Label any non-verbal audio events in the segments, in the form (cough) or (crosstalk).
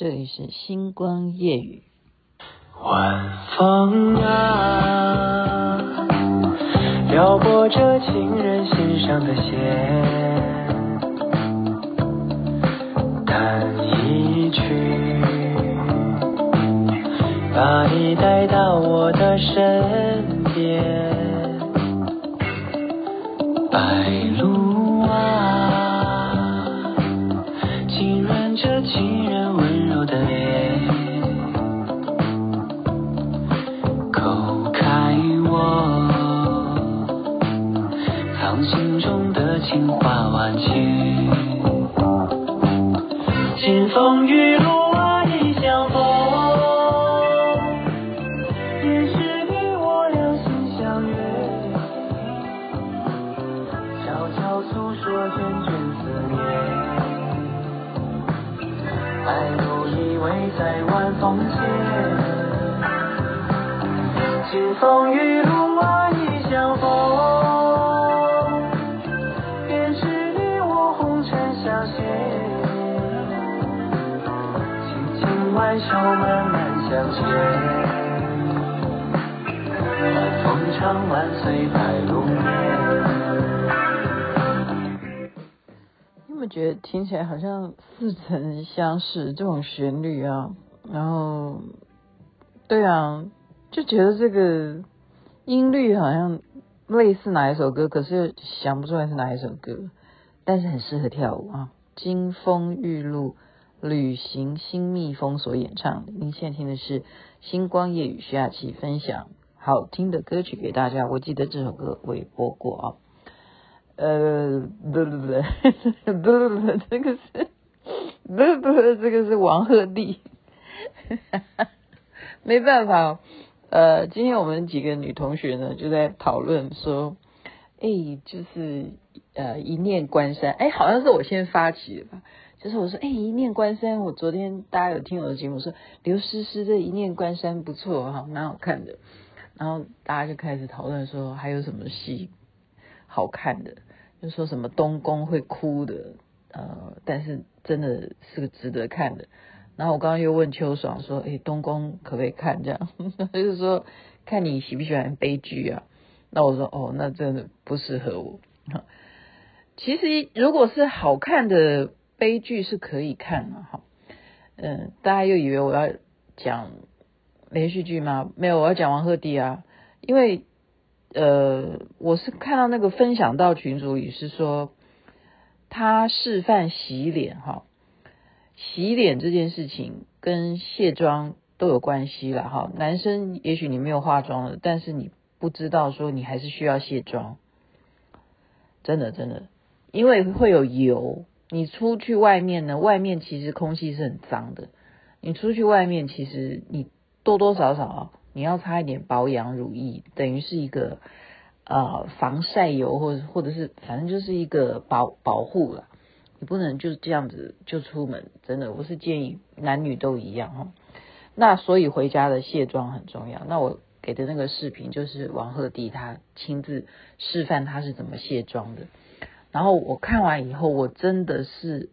这里是星光夜雨。晚风啊，撩拨着情人心上的弦，弹一曲，把你带到我的身边，心中的情话万千。金风玉露啊一相逢便是你我两心相悦悄悄诉说涓涓思念白露依偎在晚风间金风玉露觉得听起来好像似曾相识这种旋律啊，然后对啊，就觉得这个音律好像类似哪一首歌，可是又想不出来是哪一首歌，但是很适合跳舞啊。金风玉露旅行新蜜蜂所演唱，您现在听的是星光夜雨徐雅琪分享好听的歌曲给大家，我记得这首歌我也播过啊。呃，不不不，不不不，这个是，不不不，这个是王鹤棣，(laughs) 没办法，呃，今天我们几个女同学呢就在讨论说，哎，就是呃一念关山，哎，好像是我先发起的吧，就是我说，哎，一念关山，我昨天大家有听我的节目说，刘诗诗的一念关山不错哈，蛮好看的，然后大家就开始讨论说还有什么戏好看的。就说什么东宫会哭的，呃，但是真的是个值得看的。然后我刚刚又问秋爽说，诶，东宫可不可以看？这样 (laughs) 他就说看你喜不喜欢悲剧啊？那我说哦，那真的不适合我。(laughs) 其实如果是好看的悲剧是可以看的哈。嗯，大家又以为我要讲连续剧吗？没有，我要讲王鹤棣啊，因为。呃，我是看到那个分享到群组里是说，他示范洗脸哈，洗脸这件事情跟卸妆都有关系了哈。男生也许你没有化妆了，但是你不知道说你还是需要卸妆，真的真的，因为会有油。你出去外面呢，外面其实空气是很脏的，你出去外面其实你多多少少。你要擦一点保养乳液，等于是一个呃防晒油，或者或者是反正就是一个保保护了。你不能就这样子就出门，真的，我是建议男女都一样哈。那所以回家的卸妆很重要。那我给的那个视频就是王鹤棣他亲自示范他是怎么卸妆的。然后我看完以后，我真的是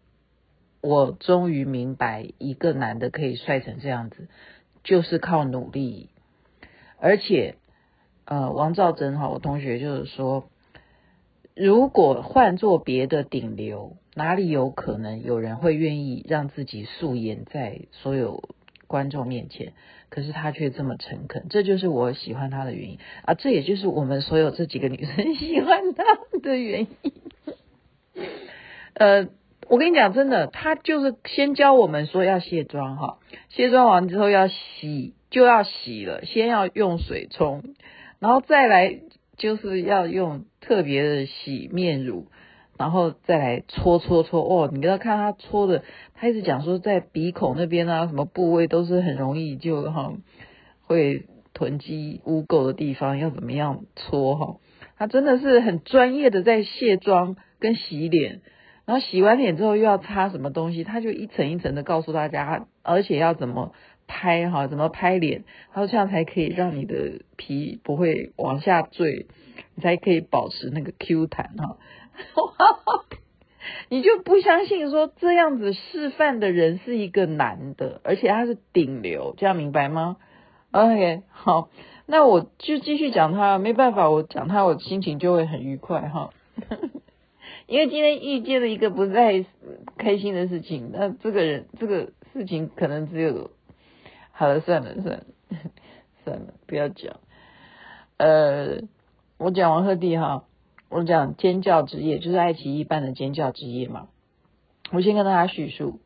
我终于明白，一个男的可以帅成这样子，就是靠努力。而且，呃，王兆珍哈，我同学就是说，如果换做别的顶流，哪里有可能有人会愿意让自己素颜在所有观众面前？可是他却这么诚恳，这就是我喜欢他的原因啊！这也就是我们所有这几个女生喜欢他的原因。呃，我跟你讲，真的，他就是先教我们说要卸妆哈，卸妆完之后要洗。就要洗了，先要用水冲，然后再来就是要用特别的洗面乳，然后再来搓搓搓。哦，你给他看他搓的，他一直讲说在鼻孔那边啊，什么部位都是很容易就哈会囤积污垢的地方，要怎么样搓哈？他真的是很专业的在卸妆跟洗脸，然后洗完脸之后又要擦什么东西，他就一层一层的告诉大家，而且要怎么。拍哈，怎么拍脸？然后这样才可以让你的皮不会往下坠，你才可以保持那个 Q 弹哈。(laughs) 你就不相信说这样子示范的人是一个男的，而且他是顶流，这样明白吗？OK，好，那我就继续讲他，没办法，我讲他，我心情就会很愉快哈。因为今天遇见了一个不太开心的事情，那这个人这个事情可能只有，好了，算了算了算了，不要讲。呃，我讲王鹤棣哈。我讲尖叫之夜，就是爱奇艺办的尖叫之夜嘛。我先跟大家叙述，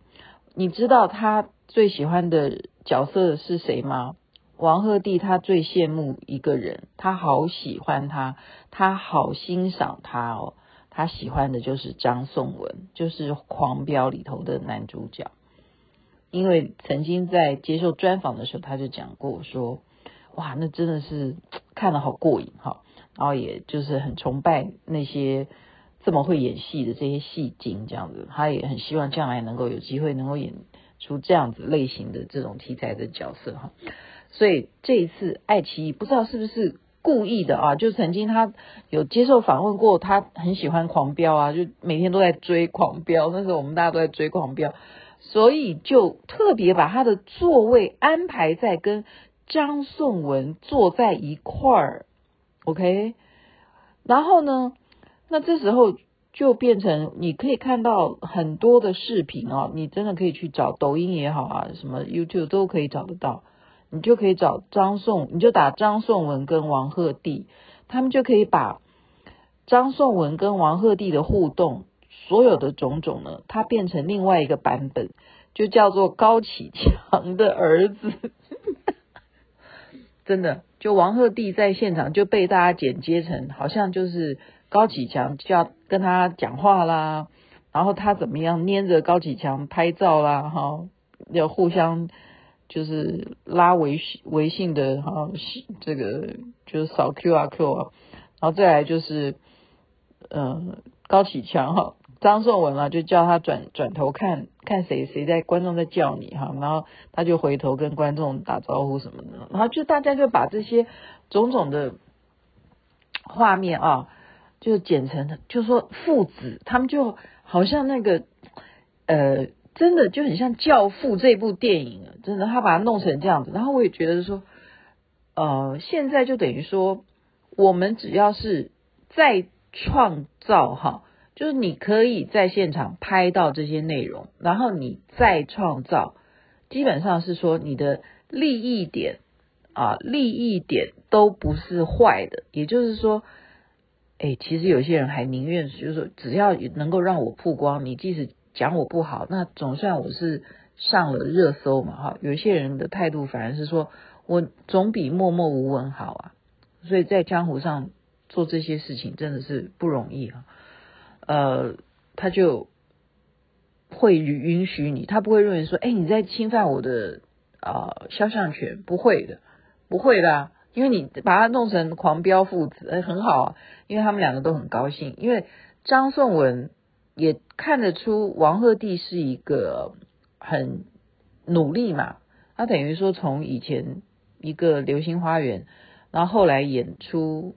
你知道他最喜欢的角色是谁吗？王鹤棣他最羡慕一个人，他好喜欢他，他好欣赏他哦。他喜欢的就是张颂文，就是《狂飙》里头的男主角。因为曾经在接受专访的时候，他就讲过说：“哇，那真的是看了好过瘾哈。”然后也就是很崇拜那些这么会演戏的这些戏精，这样子，他也很希望将来能够有机会能够演出这样子类型的这种题材的角色哈。所以这一次爱奇艺不知道是不是故意的啊？就曾经他有接受访问过，他很喜欢狂飙啊，就每天都在追狂飙。那时候我们大家都在追狂飙，所以就特别把他的座位安排在跟张颂文坐在一块儿。OK，然后呢，那这时候就变成你可以看到很多的视频哦，你真的可以去找抖音也好啊，什么 YouTube 都可以找得到，你就可以找张颂，你就打张颂文跟王鹤棣，他们就可以把张颂文跟王鹤棣的互动，所有的种种呢，它变成另外一个版本，就叫做高启强的儿子。(laughs) 真的，就王鹤棣在现场就被大家剪接成好像就是高启强就要跟他讲话啦，然后他怎么样捏着高启强拍照啦，哈，要互相就是拉微信微信的哈，这个就是扫 QR Q 啊，然后再来就是嗯高启强哈。张颂文啊，就叫他转转头看看谁谁在观众在叫你哈，然后他就回头跟观众打招呼什么的，然后就大家就把这些种种的画面啊，就剪成就说父子，他们就好像那个呃，真的就很像《教父》这部电影啊，真的他把它弄成这样子，然后我也觉得说，呃，现在就等于说，我们只要是在创造哈。就是你可以在现场拍到这些内容，然后你再创造，基本上是说你的利益点啊，利益点都不是坏的。也就是说，哎，其实有些人还宁愿就是说，只要能够让我曝光，你即使讲我不好，那总算我是上了热搜嘛，哈。有些人的态度反而是说我总比默默无闻好啊。所以在江湖上做这些事情真的是不容易啊。呃，他就会允许你，他不会认为说，哎，你在侵犯我的啊、呃、肖像权，不会的，不会的、啊，因为你把他弄成狂飙父子，哎，很好啊，因为他们两个都很高兴，因为张颂文也看得出王鹤棣是一个很努力嘛，他等于说从以前一个流星花园，然后后来演出。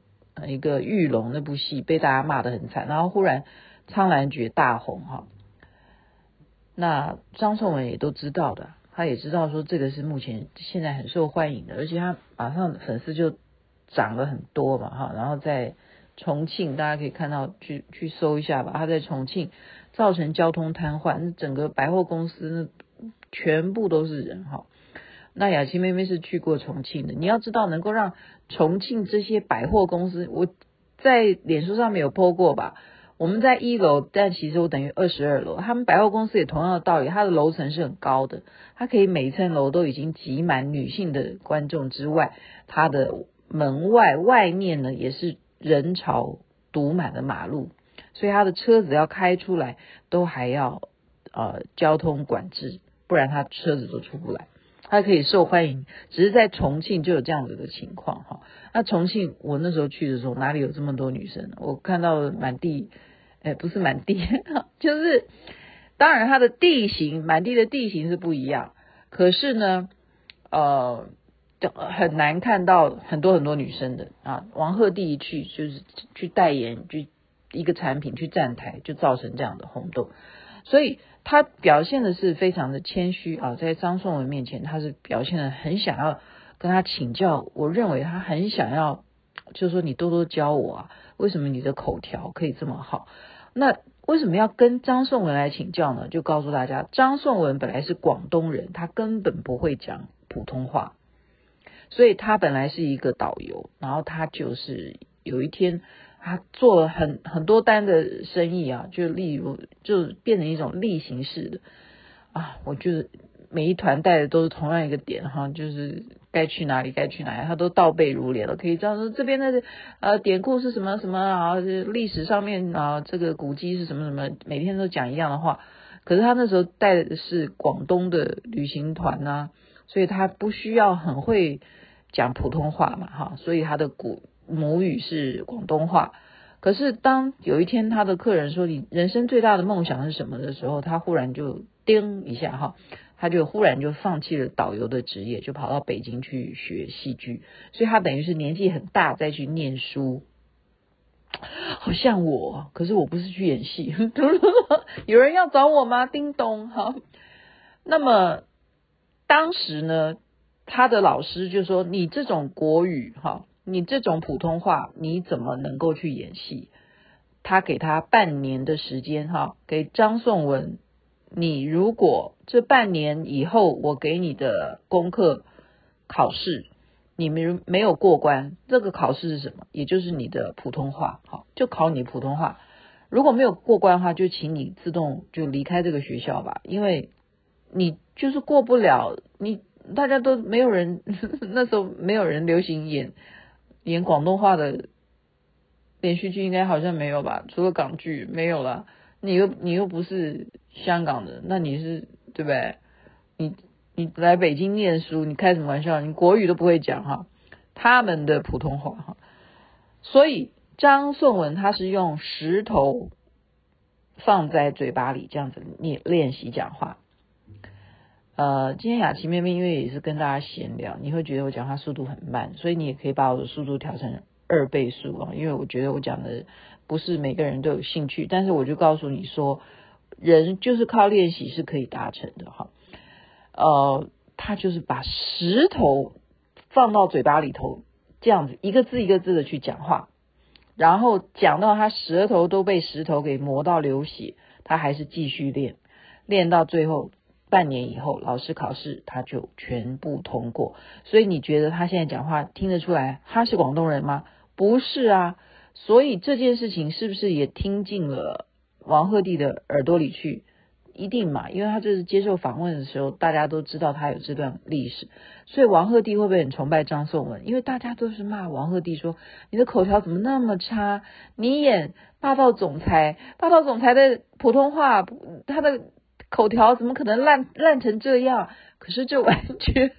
一个玉龙那部戏被大家骂得很惨，然后忽然苍兰诀大红哈，那张颂文也都知道的，他也知道说这个是目前现在很受欢迎的，而且他马上粉丝就涨了很多嘛哈，然后在重庆大家可以看到去去搜一下吧，他在重庆造成交通瘫痪，整个百货公司那全部都是人哈。那雅琪妹妹是去过重庆的，你要知道，能够让重庆这些百货公司，我在脸书上面有 po 过吧？我们在一楼，但其实我等于二十二楼。他们百货公司也同样的道理，它的楼层是很高的，它可以每一层楼都已经挤满女性的观众之外，它的门外外面呢也是人潮堵满了马路，所以他的车子要开出来都还要呃交通管制，不然他车子都出不来。它可以受欢迎，只是在重庆就有这样子的情况哈。那重庆我那时候去的时候，哪里有这么多女生？我看到满地，哎，不是满地，(laughs) 就是当然它的地形，满地的地形是不一样。可是呢，呃，很难看到很多很多女生的啊。王鹤棣去就是去代言，去一个产品去站台，就造成这样的轰动。所以他表现的是非常的谦虚啊，在张颂文面前，他是表现的很想要跟他请教。我认为他很想要，就是说你多多教我啊，为什么你的口条可以这么好？那为什么要跟张颂文来请教呢？就告诉大家，张颂文本来是广东人，他根本不会讲普通话。所以他本来是一个导游，然后他就是有一天，他做了很很多单的生意啊，就例如就变成一种例行式的啊，我就是每一团带的都是同样一个点哈，就是该去哪里该去哪里，他都倒背如流了，可以这样说这边的呃典故是什么什么啊，历史上面啊这个古迹是什么什么，每天都讲一样的话。可是他那时候带的是广东的旅行团呐、所以他不需要很会。讲普通话嘛，哈，所以他的古母语是广东话。可是当有一天他的客人说，你人生最大的梦想是什么的时候，他忽然就叮一下哈，他就忽然就放弃了导游的职业，就跑到北京去学戏剧。所以他等于是年纪很大再去念书，好像我，可是我不是去演戏。(laughs) 有人要找我吗？叮咚，哈。那么当时呢？他的老师就说：“你这种国语哈，你这种普通话，你怎么能够去演戏？”他给他半年的时间哈，给张颂文，你如果这半年以后我给你的功课考试，你没没有过关，这个考试是什么？也就是你的普通话，好，就考你普通话。如果没有过关的话，就请你自动就离开这个学校吧，因为你就是过不了你。大家都没有人，(laughs) 那时候没有人流行演演广东话的连续剧，应该好像没有吧？除了港剧没有了。你又你又不是香港的，那你是对不对？你你来北京念书，你开什么玩笑？你国语都不会讲哈，他们的普通话哈。所以张颂文他是用石头放在嘴巴里这样子练练习讲话。呃，今天雅琪妹妹因为也是跟大家闲聊，你会觉得我讲话速度很慢，所以你也可以把我的速度调成二倍速啊，因为我觉得我讲的不是每个人都有兴趣，但是我就告诉你说，人就是靠练习是可以达成的哈。呃，他就是把石头放到嘴巴里头，这样子一个字一个字的去讲话，然后讲到他舌头都被石头给磨到流血，他还是继续练，练到最后。半年以后，老师考试他就全部通过。所以你觉得他现在讲话听得出来他是广东人吗？不是啊。所以这件事情是不是也听进了王鹤棣的耳朵里去？一定嘛，因为他这是接受访问的时候，大家都知道他有这段历史。所以王鹤棣会不会很崇拜张颂文？因为大家都是骂王鹤棣说，你的口条怎么那么差？你演霸道总裁，霸道总裁的普通话，他的。口条怎么可能烂烂成这样？可是这完全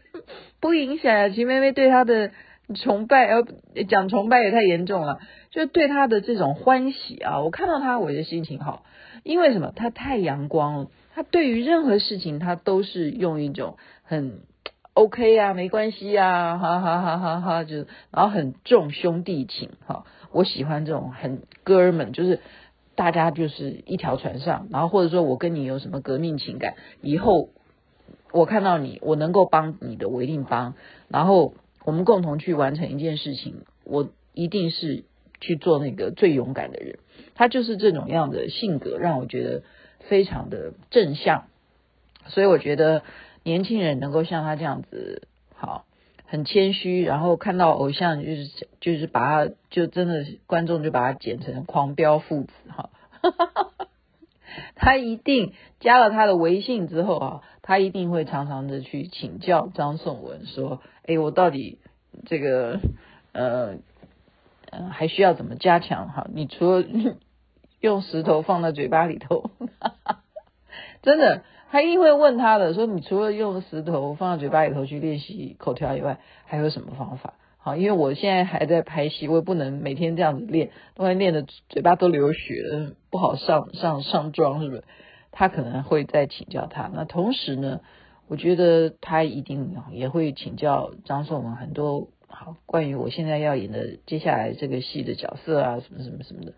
不影响啊。秦妹妹对他的崇拜，呃，讲崇拜也太严重了，就对他的这种欢喜啊！我看到他，我就心情好，因为什么？他太阳光了，他对于任何事情，他都是用一种很 OK 啊，没关系啊，哈哈哈哈哈，就然后很重兄弟情哈，我喜欢这种很哥们，就是。大家就是一条船上，然后或者说我跟你有什么革命情感，以后我看到你，我能够帮你的，我一定帮。然后我们共同去完成一件事情，我一定是去做那个最勇敢的人。他就是这种样的性格，让我觉得非常的正向。所以我觉得年轻人能够像他这样子，好，很谦虚，然后看到偶像就是就是把他就真的观众就把他剪成狂飙父子哈，(laughs) 他一定加了他的微信之后啊，他一定会常常的去请教张颂文说，哎，我到底这个呃呃还需要怎么加强哈？你除了 (laughs) 用石头放在嘴巴里头，哈哈 (laughs) 真的。他一定会问他的，说你除了用石头放到嘴巴里头去练习口条以外，还有什么方法？好，因为我现在还在拍戏，我也不能每天这样子练，都会练的嘴巴都流血了，不好上上上妆，是不是？他可能会再请教他。那同时呢，我觉得他一定也会请教张颂文很多好关于我现在要演的接下来这个戏的角色啊，什么什么什么的。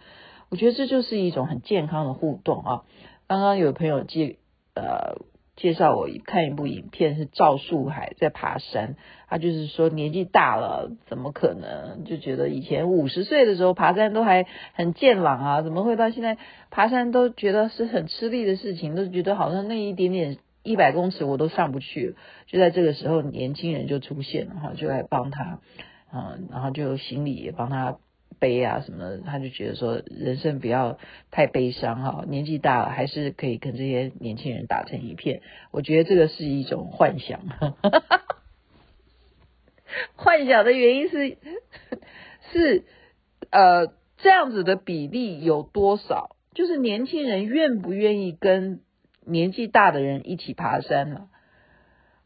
我觉得这就是一种很健康的互动啊。刚刚有朋友介呃介绍我看一部影片，是赵树海在爬山，他就是说年纪大了怎么可能就觉得以前五十岁的时候爬山都还很健朗啊，怎么会到现在爬山都觉得是很吃力的事情，都觉得好像那一点点。一百公尺我都上不去，就在这个时候，年轻人就出现了哈，就来帮他，嗯，然后就行李也帮他悲啊什么，他就觉得说人生不要太悲伤哈，年纪大了还是可以跟这些年轻人打成一片。我觉得这个是一种幻想，(laughs) 幻想的原因是 (laughs) 是呃这样子的比例有多少？就是年轻人愿不愿意跟？年纪大的人一起爬山呢，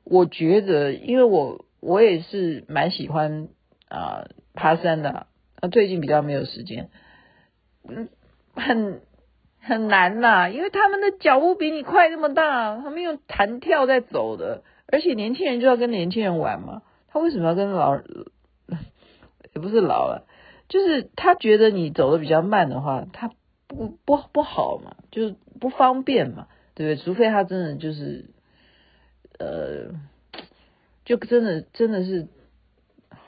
我觉得，因为我我也是蛮喜欢啊、呃、爬山的，最近比较没有时间，嗯，很很难呐，因为他们的脚步比你快那么大，他们用弹跳在走的，而且年轻人就要跟年轻人玩嘛，他为什么要跟老 (laughs) 也不是老了，就是他觉得你走的比较慢的话，他不不不好嘛，就是不方便嘛。对不对？除非他真的就是，呃，就真的真的是，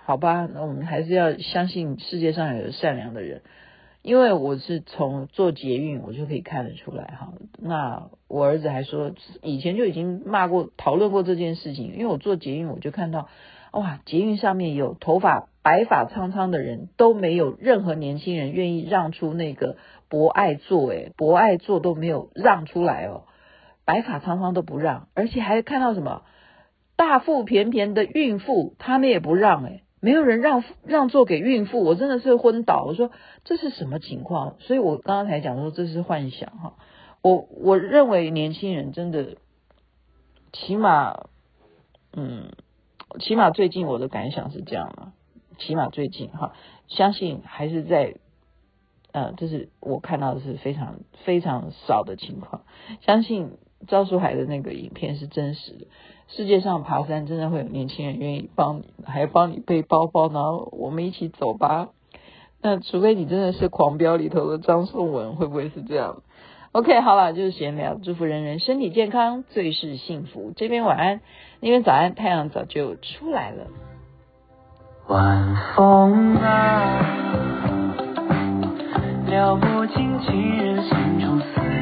好吧，那我们还是要相信世界上有善良的人，因为我是从坐捷运我就可以看得出来哈。那我儿子还说，以前就已经骂过、讨论过这件事情，因为我坐捷运我就看到，哇，捷运上面有头发白发苍苍的人，都没有任何年轻人愿意让出那个博爱座，诶，博爱座都没有让出来哦。白发苍苍都不让，而且还看到什么大腹便便的孕妇，他们也不让诶，没有人让让座给孕妇，我真的是昏倒。我说这是什么情况？所以我刚刚才讲说这是幻想哈。我我认为年轻人真的，起码，嗯，起码最近我的感想是这样嘛，起码最近哈，相信还是在。呃，这是我看到的是非常非常少的情况。相信赵树海的那个影片是真实的。世界上爬山真的会有年轻人愿意帮你，还帮你背包包，然后我们一起走吧。那除非你真的是狂飙里头的张颂文，会不会是这样？OK，好了，就是闲聊，祝福人人身体健康，最是幸福。这边晚安，那边早安，太阳早就出来了。晚风啊。撩不尽情人心中思